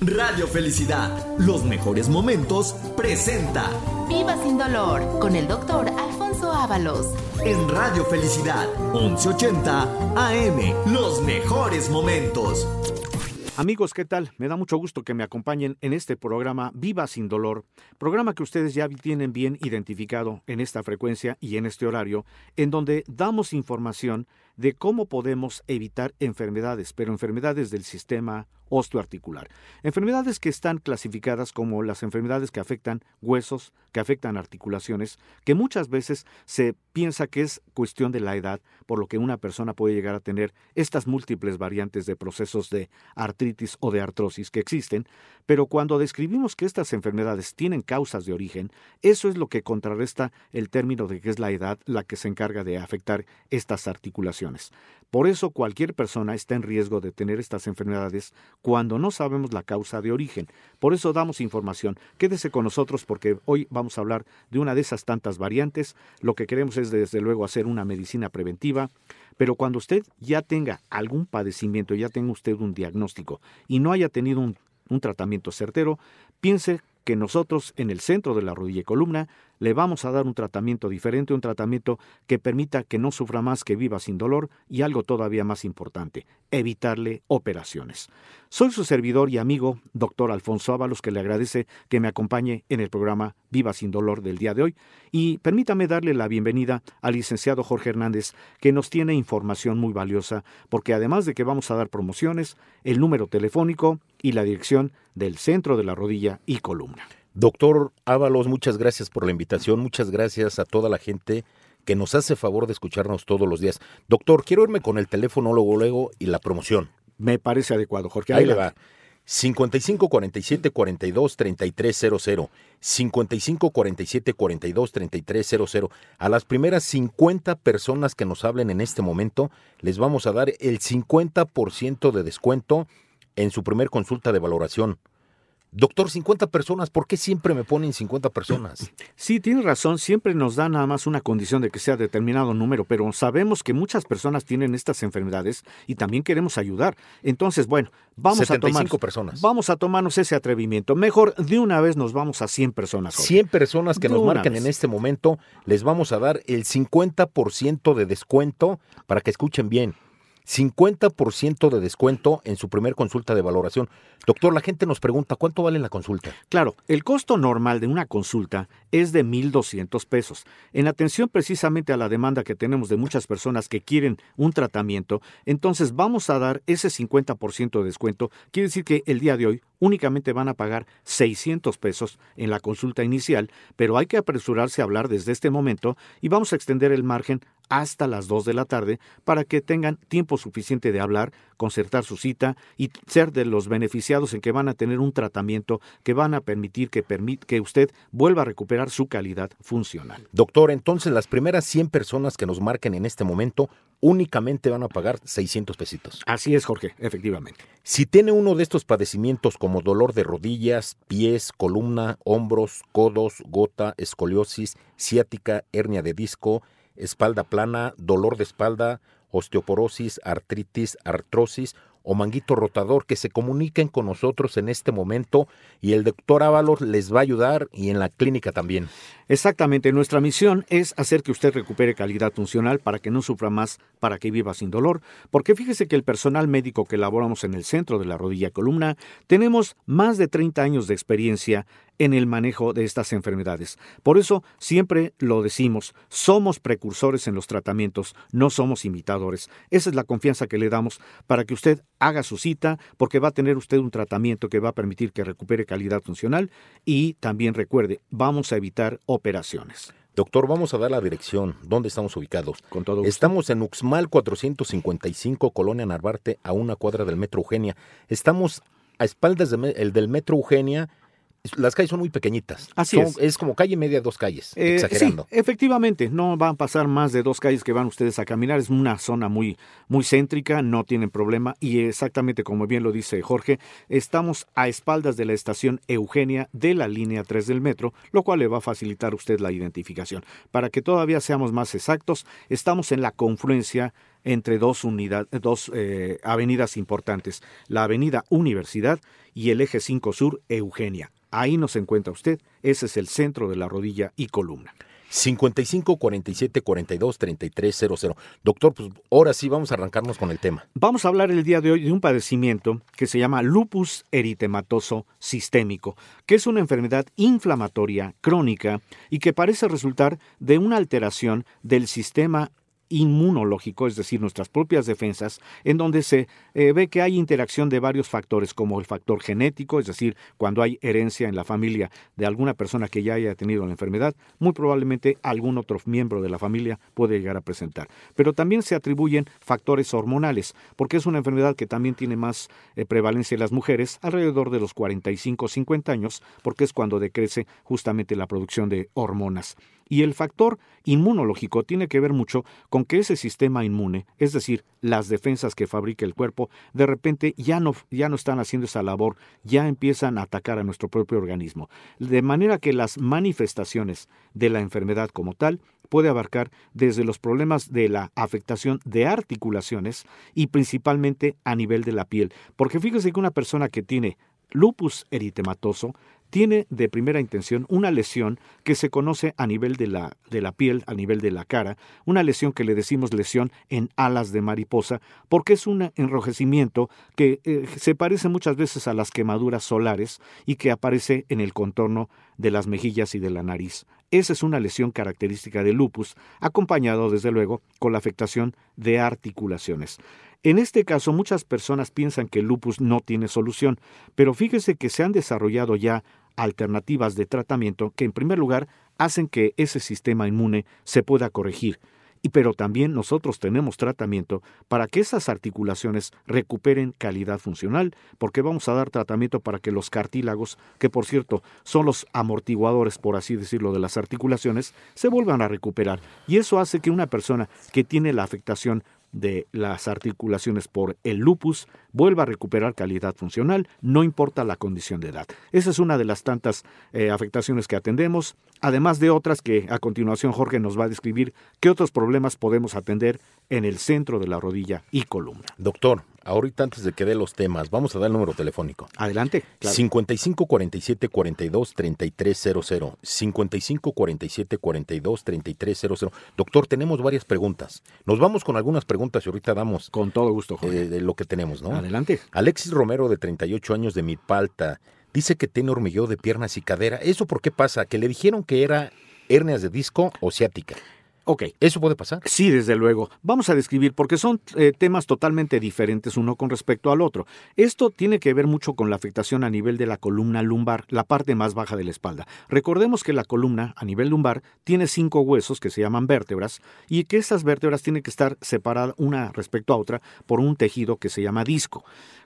Radio Felicidad, los mejores momentos, presenta Viva sin dolor con el doctor Alfonso Ábalos. En Radio Felicidad, 1180 AM, los mejores momentos. Amigos, ¿qué tal? Me da mucho gusto que me acompañen en este programa Viva sin dolor, programa que ustedes ya tienen bien identificado en esta frecuencia y en este horario, en donde damos información de cómo podemos evitar enfermedades, pero enfermedades del sistema osteoarticular. Enfermedades que están clasificadas como las enfermedades que afectan huesos, que afectan articulaciones, que muchas veces se piensa que es cuestión de la edad, por lo que una persona puede llegar a tener estas múltiples variantes de procesos de artritis o de artrosis que existen, pero cuando describimos que estas enfermedades tienen causas de origen, eso es lo que contrarresta el término de que es la edad la que se encarga de afectar estas articulaciones. Por eso cualquier persona está en riesgo de tener estas enfermedades cuando no sabemos la causa de origen. Por eso damos información. Quédese con nosotros porque hoy vamos a hablar de una de esas tantas variantes. Lo que queremos es desde luego hacer una medicina preventiva. Pero cuando usted ya tenga algún padecimiento, ya tenga usted un diagnóstico y no haya tenido un, un tratamiento certero, piense que nosotros en el centro de la rodilla y columna le vamos a dar un tratamiento diferente, un tratamiento que permita que no sufra más, que viva sin dolor y algo todavía más importante, evitarle operaciones. Soy su servidor y amigo, doctor Alfonso Ábalos, que le agradece que me acompañe en el programa Viva sin dolor del día de hoy y permítame darle la bienvenida al licenciado Jorge Hernández, que nos tiene información muy valiosa, porque además de que vamos a dar promociones, el número telefónico y la dirección del centro de la rodilla y columna. Doctor Ábalos, muchas gracias por la invitación, muchas gracias a toda la gente que nos hace favor de escucharnos todos los días. Doctor, quiero irme con el teléfono luego, luego y la promoción. Me parece adecuado, Jorge. Ahí le va. 55 47 42 3300. 55 47 42 3300. A las primeras 50 personas que nos hablen en este momento, les vamos a dar el 50% de descuento en su primer consulta de valoración. Doctor, 50 personas, ¿por qué siempre me ponen 50 personas? Sí, tiene razón, siempre nos da nada más una condición de que sea determinado número, pero sabemos que muchas personas tienen estas enfermedades y también queremos ayudar. Entonces, bueno, vamos a tomar personas. Vamos a tomarnos ese atrevimiento. Mejor de una vez nos vamos a 100 personas. Jorge. 100 personas que De nos vez. en este momento, les vamos a dar el 50% de descuento para que escuchen bien. 50% de descuento en su primer consulta de valoración. Doctor, la gente nos pregunta, ¿cuánto vale la consulta? Claro, el costo normal de una consulta es de 1.200 pesos. En atención precisamente a la demanda que tenemos de muchas personas que quieren un tratamiento, entonces vamos a dar ese 50% de descuento. Quiere decir que el día de hoy únicamente van a pagar 600 pesos en la consulta inicial, pero hay que apresurarse a hablar desde este momento y vamos a extender el margen hasta las 2 de la tarde para que tengan tiempo suficiente de hablar, concertar su cita y ser de los beneficiados en que van a tener un tratamiento que van a permitir que, permit que usted vuelva a recuperar su calidad funcional. Doctor, entonces las primeras 100 personas que nos marquen en este momento únicamente van a pagar 600 pesitos. Así es, Jorge, efectivamente. Si tiene uno de estos padecimientos como dolor de rodillas, pies, columna, hombros, codos, gota, escoliosis, ciática, hernia de disco, espalda plana, dolor de espalda, osteoporosis, artritis, artrosis o manguito rotador, que se comuniquen con nosotros en este momento y el doctor Ábalos les va a ayudar y en la clínica también. Exactamente, nuestra misión es hacer que usted recupere calidad funcional para que no sufra más, para que viva sin dolor, porque fíjese que el personal médico que elaboramos en el centro de la rodilla columna tenemos más de 30 años de experiencia en el manejo de estas enfermedades. Por eso siempre lo decimos, somos precursores en los tratamientos, no somos imitadores. Esa es la confianza que le damos para que usted haga su cita, porque va a tener usted un tratamiento que va a permitir que recupere calidad funcional y también recuerde, vamos a evitar operaciones. Doctor, vamos a dar la dirección. ¿Dónde estamos ubicados? Con todo gusto. Estamos en Uxmal 455, Colonia Narvarte, a una cuadra del Metro Eugenia. Estamos a espaldas de el del Metro Eugenia, Las calles son muy pequeñitas. Así Son- es. Es como calle media, dos calles, Eh, exagerando. sí, efectivamente, no van a pasar más de dos calles que van ustedes a caminar. Es una zona muy, muy céntrica, no tienen problema. Y exactamente como bien lo dice Jorge, estamos a espaldas de la estación Eugenia de la línea 3 del metro, lo cual le va a facilitar a usted la identificación. Para que todavía seamos más exactos, estamos en la confluencia entre dos, unidad- dos eh, avenidas importantes, la avenida Universidad y el eje 5 Sur Eugenia. Ahí nos encuentra usted, ese es el centro de la rodilla y columna. 55 47 42 33 00. Doctor, pues ahora sí vamos a arrancarnos con el tema. Vamos a hablar el día de hoy de un padecimiento que se llama lupus eritematoso sistémico, que es una enfermedad inflamatoria crónica y que parece resultar de una alteración del sistema inmunológico, es decir, nuestras propias defensas, en donde se eh, ve que hay interacción de varios factores, como el factor genético, es decir, cuando hay herencia en la familia de alguna persona que ya haya tenido la enfermedad, muy probablemente algún otro miembro de la familia puede llegar a presentar. Pero también se atribuyen factores hormonales, porque es una enfermedad que también tiene más eh, prevalencia en las mujeres alrededor de los 45-50 años, porque es cuando decrece justamente la producción de hormonas. Y el factor inmunológico tiene que ver mucho con que ese sistema inmune, es decir, las defensas que fabrica el cuerpo, de repente ya no, ya no están haciendo esa labor, ya empiezan a atacar a nuestro propio organismo. De manera que las manifestaciones de la enfermedad como tal puede abarcar desde los problemas de la afectación de articulaciones y principalmente a nivel de la piel. Porque fíjese que una persona que tiene lupus eritematoso tiene de primera intención una lesión que se conoce a nivel de la, de la piel, a nivel de la cara, una lesión que le decimos lesión en alas de mariposa, porque es un enrojecimiento que eh, se parece muchas veces a las quemaduras solares y que aparece en el contorno de las mejillas y de la nariz. Esa es una lesión característica del lupus, acompañado desde luego con la afectación de articulaciones. En este caso, muchas personas piensan que el lupus no tiene solución, pero fíjese que se han desarrollado ya alternativas de tratamiento que en primer lugar hacen que ese sistema inmune se pueda corregir. Y pero también nosotros tenemos tratamiento para que esas articulaciones recuperen calidad funcional, porque vamos a dar tratamiento para que los cartílagos, que por cierto son los amortiguadores, por así decirlo, de las articulaciones, se vuelvan a recuperar. Y eso hace que una persona que tiene la afectación de las articulaciones por el lupus vuelva a recuperar calidad funcional, no importa la condición de edad. Esa es una de las tantas eh, afectaciones que atendemos, además de otras que a continuación Jorge nos va a describir qué otros problemas podemos atender en el centro de la rodilla y columna. Doctor, ahorita antes de que dé los temas, vamos a dar el número telefónico. Adelante. claro. 55 47 42 33 00. 55 47 42 33 00. Doctor, tenemos varias preguntas. Nos vamos con algunas preguntas y ahorita damos Con todo gusto, Jorge. eh, de lo que tenemos, ¿no? Adelante. Alexis Romero, de 38 años, de Milpalta, dice que tiene hormigueo de piernas y cadera. ¿Eso por qué pasa? Que le dijeron que era hernias de disco o ciática. Ok. ¿Eso puede pasar? Sí, desde luego. Vamos a describir, porque son eh, temas totalmente diferentes uno con respecto al otro. Esto tiene que ver mucho con la afectación a nivel de la columna lumbar, la parte más baja de la espalda. Recordemos que la columna a nivel lumbar tiene cinco huesos que se llaman vértebras y que esas vértebras tienen que estar separadas una respecto a otra por un tejido que se llama disco.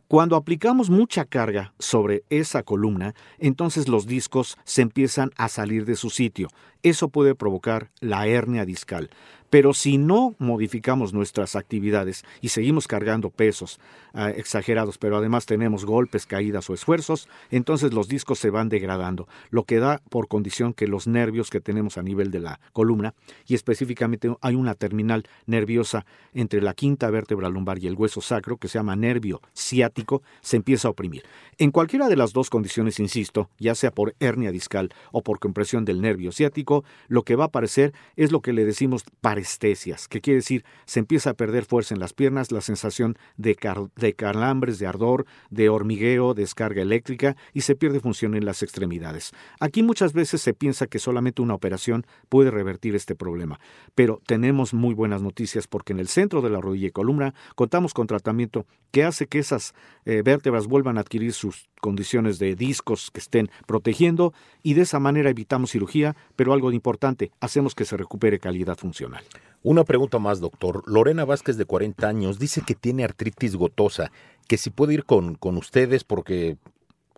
Cuando aplicamos mucha carga sobre esa columna, entonces los discos se empiezan a salir de su sitio. Eso puede provocar la hernia discal. Pero si no modificamos nuestras actividades y seguimos cargando pesos ah, exagerados, pero además tenemos golpes, caídas o esfuerzos, entonces los discos se van degradando, lo que da por condición que los nervios que tenemos a nivel de la columna, y específicamente hay una terminal nerviosa entre la quinta vértebra lumbar y el hueso sacro, que se llama nervio ciático, se empieza a oprimir. En cualquiera de las dos condiciones, insisto, ya sea por hernia discal o por compresión del nervio ciático, lo que va a aparecer es lo que le decimos parestesias, que quiere decir se empieza a perder fuerza en las piernas, la sensación de, de calambres, de ardor, de hormigueo, descarga eléctrica y se pierde función en las extremidades. Aquí muchas veces se piensa que solamente una operación puede revertir este problema, pero tenemos muy buenas noticias porque en el centro de la rodilla y columna contamos con tratamiento que hace que esas eh, vértebras vuelvan a adquirir sus condiciones de discos que estén protegiendo y de esa manera evitamos cirugía, pero algo importante, hacemos que se recupere calidad funcional. Una pregunta más, doctor. Lorena Vázquez, de 40 años, dice que tiene artritis gotosa, que si puede ir con, con ustedes porque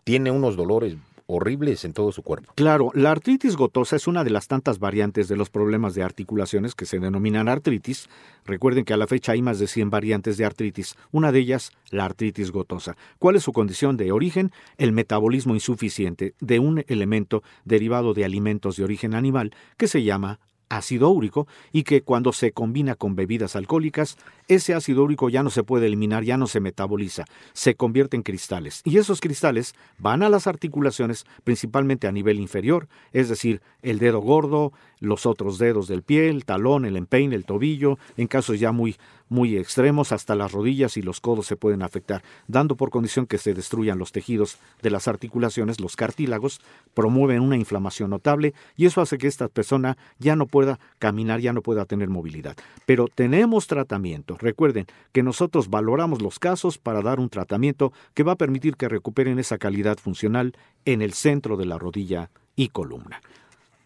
tiene unos dolores horribles en todo su cuerpo. Claro, la artritis gotosa es una de las tantas variantes de los problemas de articulaciones que se denominan artritis. Recuerden que a la fecha hay más de 100 variantes de artritis, una de ellas la artritis gotosa. ¿Cuál es su condición de origen? El metabolismo insuficiente de un elemento derivado de alimentos de origen animal que se llama ácido úrico y que cuando se combina con bebidas alcohólicas, ese ácido úrico ya no se puede eliminar, ya no se metaboliza, se convierte en cristales. Y esos cristales van a las articulaciones principalmente a nivel inferior, es decir, el dedo gordo, los otros dedos del pie, el talón, el empeine, el tobillo, en casos ya muy muy extremos, hasta las rodillas y los codos se pueden afectar, dando por condición que se destruyan los tejidos de las articulaciones, los cartílagos, promueven una inflamación notable y eso hace que esta persona ya no pueda caminar, ya no pueda tener movilidad. Pero tenemos tratamiento. Recuerden que nosotros valoramos los casos para dar un tratamiento que va a permitir que recuperen esa calidad funcional en el centro de la rodilla y columna.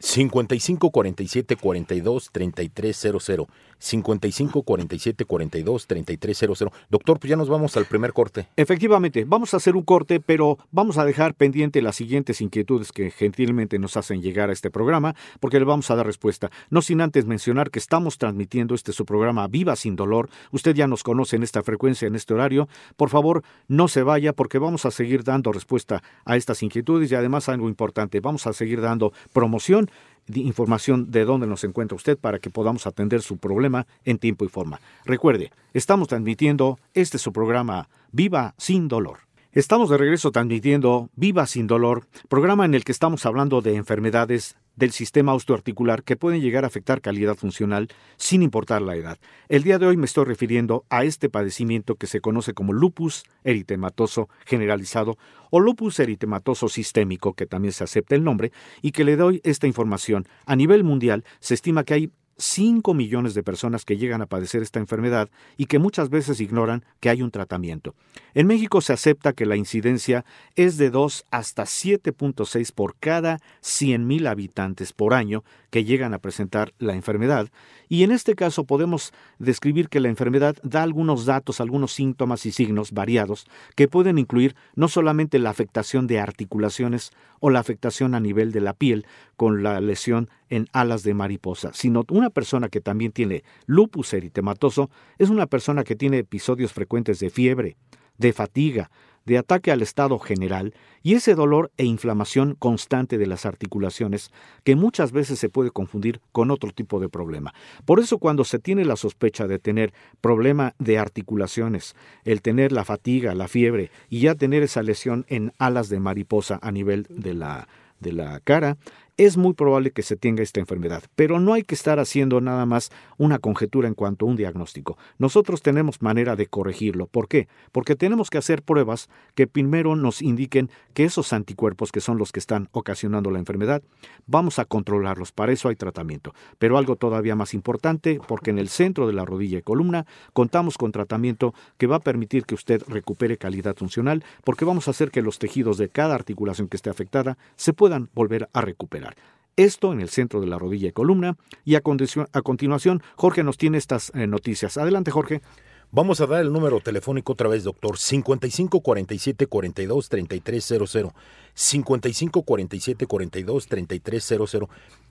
55 47 42 3300. 55 47 42 3300. Doctor, pues ya nos vamos al primer corte. Efectivamente, vamos a hacer un corte, pero vamos a dejar pendiente las siguientes inquietudes que gentilmente nos hacen llegar a este programa, porque le vamos a dar respuesta. No sin antes mencionar que estamos transmitiendo este su programa Viva sin dolor. Usted ya nos conoce en esta frecuencia, en este horario. Por favor, no se vaya porque vamos a seguir dando respuesta a estas inquietudes y además algo importante, vamos a seguir dando promoción información de dónde nos encuentra usted para que podamos atender su problema en tiempo y forma. Recuerde, estamos transmitiendo este su programa Viva sin dolor. Estamos de regreso transmitiendo Viva sin dolor, programa en el que estamos hablando de enfermedades del sistema osteoarticular que pueden llegar a afectar calidad funcional sin importar la edad. El día de hoy me estoy refiriendo a este padecimiento que se conoce como lupus eritematoso generalizado o lupus eritematoso sistémico, que también se acepta el nombre, y que le doy esta información. A nivel mundial se estima que hay 5 millones de personas que llegan a padecer esta enfermedad y que muchas veces ignoran que hay un tratamiento. En México se acepta que la incidencia es de 2 hasta 7.6 por cada 100.000 habitantes por año que llegan a presentar la enfermedad, y en este caso podemos describir que la enfermedad da algunos datos, algunos síntomas y signos variados que pueden incluir no solamente la afectación de articulaciones o la afectación a nivel de la piel con la lesión en alas de mariposa, sino una persona que también tiene lupus eritematoso es una persona que tiene episodios frecuentes de fiebre, de fatiga, de ataque al estado general y ese dolor e inflamación constante de las articulaciones que muchas veces se puede confundir con otro tipo de problema. Por eso cuando se tiene la sospecha de tener problema de articulaciones, el tener la fatiga, la fiebre y ya tener esa lesión en alas de mariposa a nivel de la de la cara, es muy probable que se tenga esta enfermedad, pero no hay que estar haciendo nada más una conjetura en cuanto a un diagnóstico. Nosotros tenemos manera de corregirlo. ¿Por qué? Porque tenemos que hacer pruebas que primero nos indiquen que esos anticuerpos, que son los que están ocasionando la enfermedad, vamos a controlarlos. Para eso hay tratamiento. Pero algo todavía más importante, porque en el centro de la rodilla y columna contamos con tratamiento que va a permitir que usted recupere calidad funcional, porque vamos a hacer que los tejidos de cada articulación que esté afectada se puedan volver a recuperar. Esto en el centro de la rodilla y columna. Y a, continuación, Jorge nos tiene estas eh, noticias. Adelante, Jorge. Vamos a dar el número telefónico otra vez, doctor. 55 47 42 3300. 55 47 42 3300.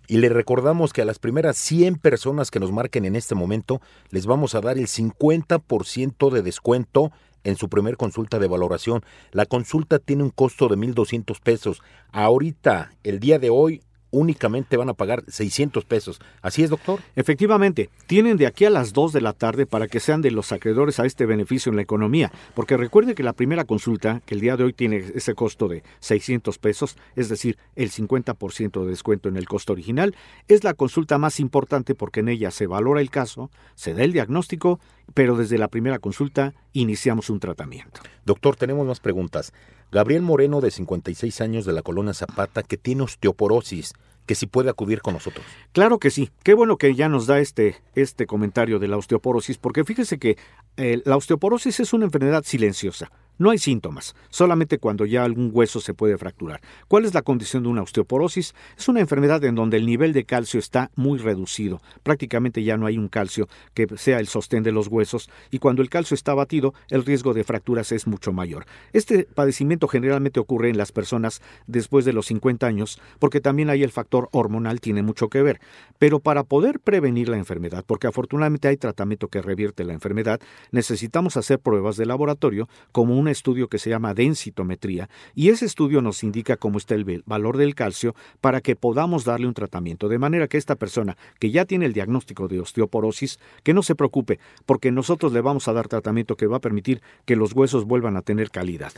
Y le recordamos que a las primeras 100 personas que nos marquen en este momento, les vamos a dar el 50% de descuento en su primer consulta de valoración. La consulta tiene un costo de 1.200 pesos. Ahorita, el día de hoy, únicamente van a pagar 600 pesos. ¿Así es, doctor? Efectivamente, tienen de aquí a las 2 de la tarde para que sean de los acreedores a este beneficio en la economía, porque recuerde que la primera consulta, que el día de hoy tiene ese costo de 600 pesos, es decir, el 50% de descuento en el costo original, es la consulta más importante porque en ella se valora el caso, se da el diagnóstico, pero desde la primera consulta iniciamos un tratamiento. Doctor, tenemos más preguntas. Gabriel Moreno, de 56 años, de la colonia Zapata, que tiene osteoporosis, que si puede acudir con nosotros. Claro que sí. Qué bueno que ya nos da este, este comentario de la osteoporosis, porque fíjese que eh, la osteoporosis es una enfermedad silenciosa. No hay síntomas, solamente cuando ya algún hueso se puede fracturar. ¿Cuál es la condición de una osteoporosis? Es una enfermedad en donde el nivel de calcio está muy reducido. Prácticamente ya no hay un calcio que sea el sostén de los huesos y cuando el calcio está batido, el riesgo de fracturas es mucho mayor. Este padecimiento generalmente ocurre en las personas después de los 50 años porque también hay el factor hormonal tiene mucho que ver. Pero para poder prevenir la enfermedad, porque afortunadamente hay tratamiento que revierte la enfermedad, necesitamos hacer pruebas de laboratorio como un estudio que se llama densitometría y ese estudio nos indica cómo está el valor del calcio para que podamos darle un tratamiento. De manera que esta persona que ya tiene el diagnóstico de osteoporosis, que no se preocupe, porque nosotros le vamos a dar tratamiento que va a permitir que los huesos vuelvan a tener calidad.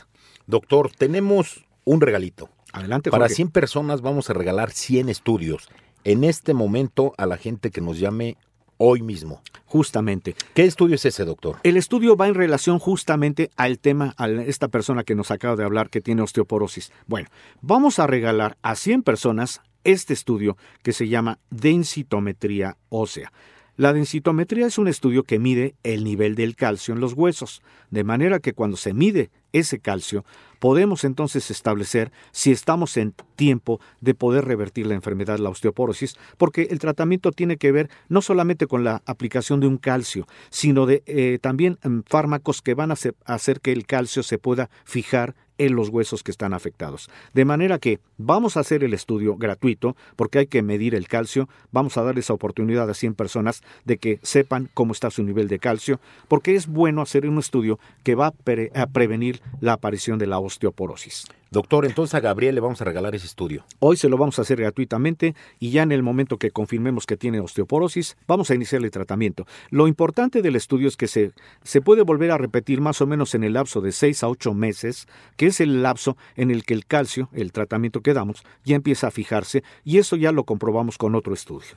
Doctor, tenemos un regalito. Adelante, Para 100 personas vamos a regalar 100 estudios. En este momento a la gente que nos llame hoy mismo. Justamente. ¿Qué estudio es ese, doctor? El estudio va en relación justamente al tema, a esta persona que nos acaba de hablar que tiene osteoporosis. Bueno, vamos a regalar a 100 personas este estudio que se llama densitometría ósea. La densitometría es un estudio que mide el nivel del calcio en los huesos, de manera que cuando se mide ese calcio, podemos entonces establecer si estamos en tiempo de poder revertir la enfermedad, la osteoporosis, porque el tratamiento tiene que ver no solamente con la aplicación de un calcio, sino de eh, también mm, fármacos que van a hacer que el calcio se pueda fijar en los huesos que están afectados. De manera que vamos a hacer el estudio gratuito porque hay que medir el calcio, vamos a dar esa oportunidad a 100 personas de que sepan cómo está su nivel de calcio, porque es bueno hacer un estudio que va a, prevenir la aparición de la osteoporosis. Doctor, entonces a Gabriel le vamos a regalar ese estudio. Hoy se lo vamos a hacer gratuitamente y ya en el momento que confirmemos que tiene osteoporosis, vamos a iniciar el tratamiento. Lo importante del estudio es que se, se puede volver a repetir más o menos en el lapso de 6 a 8 meses, que es el lapso en el que el calcio, el tratamiento que damos, ya empieza a fijarse y eso ya lo comprobamos con otro estudio.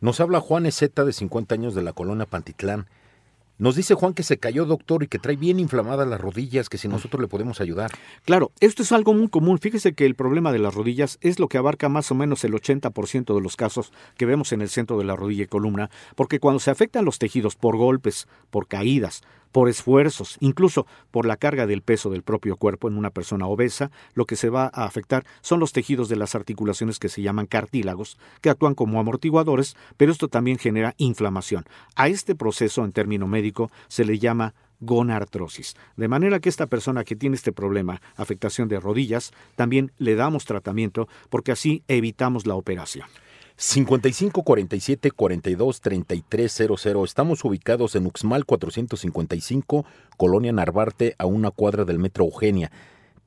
Nos habla Juan Ezeta de 50 años de la colonia Pantitlán. Nos dice Juan que se cayó, doctor, y que trae bien inflamadas las rodillas, que si nosotros le podemos ayudar. Claro, esto es algo muy común. Fíjese que el problema de las rodillas es lo que abarca más o menos el 80% de los casos que vemos en el centro de la rodilla y columna, porque cuando se afectan los tejidos por golpes, por caídas, por esfuerzos, incluso por la carga del peso del propio cuerpo en una persona obesa, lo que se va a afectar son los tejidos de las articulaciones que se llaman cartílagos, que actúan como amortiguadores, pero esto también genera inflamación. A este proceso, en término médico, se le llama gonartrosis. De manera que esta persona que tiene este problema, afectación de rodillas, también le damos tratamiento porque así evitamos la operación. 55 47 42 33 00. Estamos ubicados en Uxmal 455, Colonia Narvarte, a una cuadra del Metro Eugenia.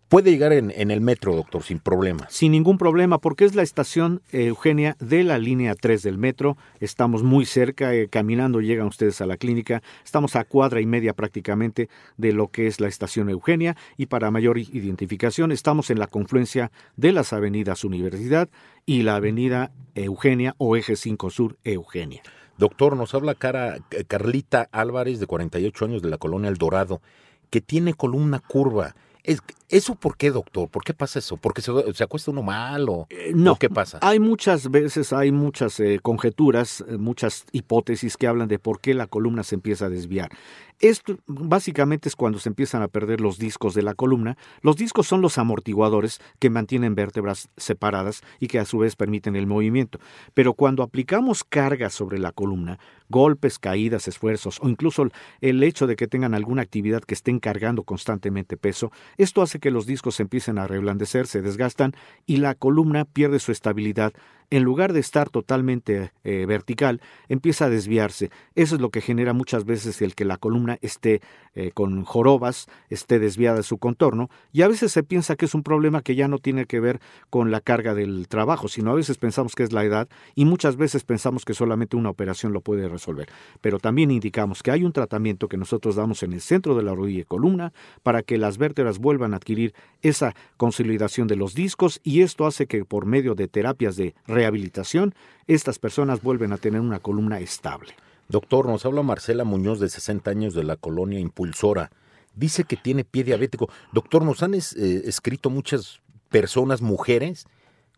Puede llegar en, el metro, doctor, sin problema. Sin ningún problema, porque es la estación eh, Eugenia de la línea 3 del metro. Estamos muy cerca, eh, caminando llegan ustedes a la clínica. Estamos a cuadra y media prácticamente de lo que es la estación Eugenia. Y para mayor identificación, estamos en la confluencia de las avenidas Universidad y la avenida Eugenia o Eje 5 Sur Eugenia. Doctor, nos habla cara, Carlita Álvarez, de 48 años, de la colonia El Dorado, que tiene columna curva ¿Eso por qué, doctor? ¿Por qué pasa eso? ¿Porque se, acuesta uno mal o, eh, no, qué pasa? Hay muchas veces, hay muchas eh, conjeturas, eh, muchas hipótesis que hablan de por qué la columna se empieza a desviar. Esto básicamente es cuando se empiezan a perder los discos de la columna. Los discos son los amortiguadores que mantienen vértebras separadas y que a su vez permiten el movimiento. Pero cuando aplicamos carga sobre la columna, golpes, caídas, esfuerzos o incluso el hecho de que tengan alguna actividad que estén cargando constantemente peso, esto hace que los discos empiecen a reblandecer, se desgastan y la columna pierde su estabilidad en lugar de estar totalmente eh, vertical, empieza a desviarse. Eso es lo que genera muchas veces el que la columna esté eh, con jorobas, esté desviada de su contorno, y a veces se piensa que es un problema que ya no tiene que ver con la carga del trabajo, sino a veces pensamos que es la edad y muchas veces pensamos que solamente una operación lo puede resolver. Pero también indicamos que hay un tratamiento que nosotros damos en el centro de la rodilla y columna para que las vértebras vuelvan a adquirir esa consolidación de los discos y esto hace que por medio de terapias de rehabilitación, estas personas vuelven a tener una columna estable. Doctor, nos habla Marcela Muñoz de 60 años de la colonia Impulsora. Dice que tiene pie diabético. Doctor, nos han eh, escrito muchas personas, mujeres,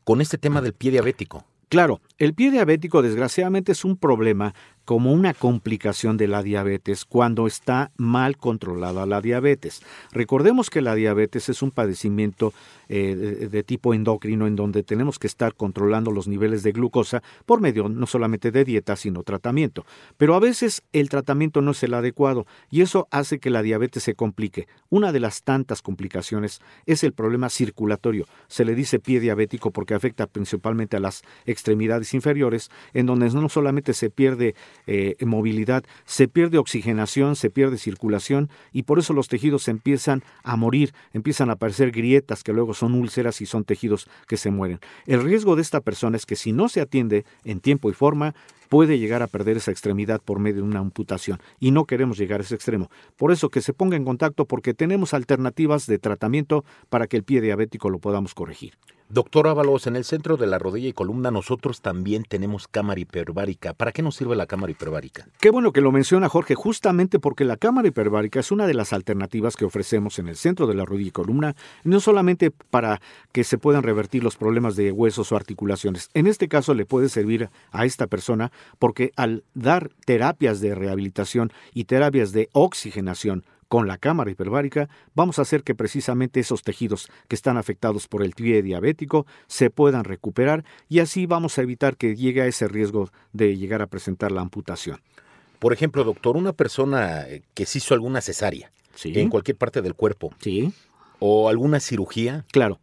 con este tema del pie diabético. Claro, el pie diabético desgraciadamente es un problema como una complicación de la diabetes cuando está mal controlada la diabetes. Recordemos que la diabetes es un padecimiento eh, de, tipo endocrino en donde tenemos que estar controlando los niveles de glucosa por medio no solamente de dieta, sino tratamiento. Pero a veces el tratamiento no es el adecuado y eso hace que la diabetes se complique. Una de las tantas complicaciones es el problema circulatorio. Se le dice pie diabético porque afecta principalmente a las extremidades inferiores, en donde no solamente se pierde eh, movilidad, se pierde oxigenación, se pierde circulación y por eso los tejidos empiezan a morir, empiezan a aparecer grietas que luego son úlceras y son tejidos que se mueren. El riesgo de esta persona es que si no se atiende en tiempo y forma, puede llegar a perder esa extremidad por medio de una amputación y no queremos llegar a ese extremo. Por eso que se ponga en contacto porque tenemos alternativas de tratamiento para que el pie diabético lo podamos corregir. Doctor Ábalos, en el centro de la rodilla y columna nosotros también tenemos cámara hiperbárica. ¿Para qué nos sirve la cámara hiperbárica? Qué bueno que lo menciona Jorge, justamente porque la cámara hiperbárica es una de las alternativas que ofrecemos en el centro de la rodilla y columna, no solamente para que se puedan revertir los problemas de huesos o articulaciones. En este caso le puede servir a esta persona porque al dar terapias de rehabilitación y terapias de oxigenación con la cámara hiperbárica vamos a hacer que precisamente esos tejidos que están afectados por el pie diabético se puedan recuperar y así vamos a evitar que llegue a ese riesgo de llegar a presentar la amputación. Por ejemplo, doctor, una persona eh, que se hizo alguna cesárea en cualquier parte del cuerpo ¿Sí? o alguna cirugía, claro.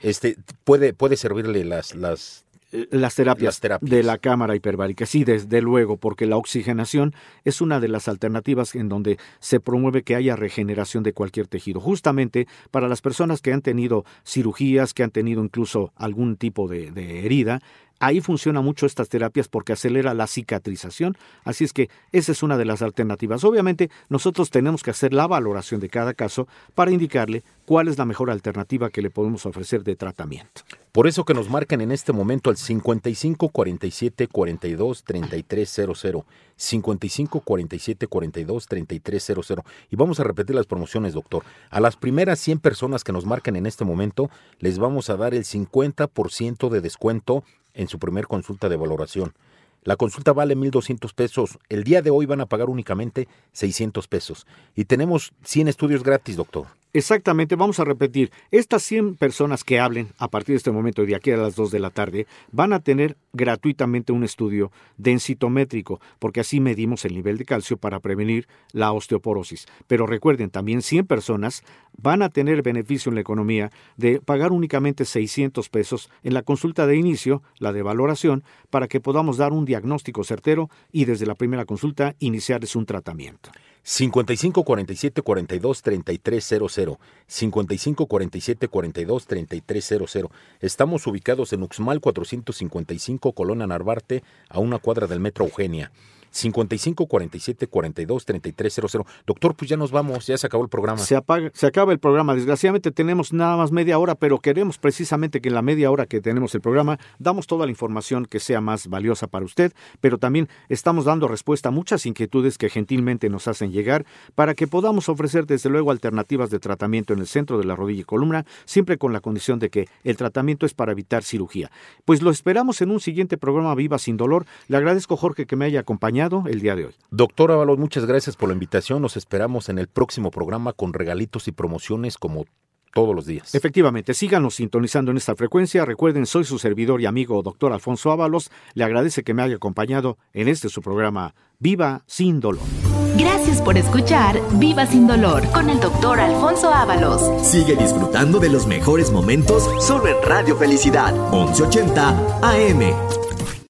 Este puede puede servirle las las las terapias, de la cámara hiperbárica. Sí, desde luego, porque la oxigenación es una de las alternativas en donde se promueve que haya regeneración de cualquier tejido. Justamente para las personas que han tenido cirugías, que han tenido incluso algún tipo de, de herida, Ahí funciona mucho estas terapias porque acelera la cicatrización, así es que esa es una de las alternativas. Obviamente nosotros tenemos que hacer la valoración de cada caso para indicarle cuál es la mejor alternativa que le podemos ofrecer de tratamiento. Por eso que nos marcan en este momento al 55 47 42 33 00, 55 47 42 33 00. Y vamos a repetir las promociones, doctor. A las primeras 100 personas que nos marquen en este momento, les vamos a dar el 50% de descuento en su primer consulta de valoración. La consulta vale 1.200 pesos. El día de hoy van a pagar únicamente 600 pesos. Y tenemos 100 estudios gratis, doctor. Exactamente, vamos a repetir, estas 100 personas que hablen a partir de este momento y de aquí a las 2 de la tarde van a tener gratuitamente un estudio densitométrico, porque así medimos el nivel de calcio para prevenir la osteoporosis. Pero recuerden, también 100 personas van a tener beneficio en la economía de pagar únicamente 600 pesos en la consulta de inicio, la de valoración, para que podamos dar un diagnóstico certero y desde la primera consulta iniciarles un tratamiento. 55 47 42 33 00. 55 47 42 33 00. Estamos ubicados en Uxmal 455, Colona Narvarte, a una cuadra del Metro Eugenia. 55 47 42 33 00. Doctor, pues ya nos vamos, ya se acabó el programa. Se, apaga, se acaba el programa. Desgraciadamente tenemos nada más media hora, pero queremos precisamente que en la media hora que tenemos el programa damos toda la información que sea más valiosa para usted, pero también estamos dando respuesta a muchas inquietudes que gentilmente nos hacen llegar para que podamos ofrecer desde luego alternativas de tratamiento en el centro de la rodilla y columna, siempre con la condición de que el tratamiento es para evitar cirugía. Pues lo esperamos en un siguiente programa Viva sin dolor. Le agradezco Jorge que me haya acompañado el día de hoy. Doctor Ábalos, muchas gracias por la invitación. Nos esperamos en el próximo programa con regalitos y promociones como todos los días. Efectivamente, síganos sintonizando en esta frecuencia. Recuerden, soy su servidor y amigo doctor Alfonso Ábalos. Le agradece que me haya acompañado en este su programa Viva sin dolor. Gracias por escuchar Viva sin dolor con el doctor Alfonso Ábalos. Sigue disfrutando de los mejores momentos solo en Radio Felicidad 1180 AM.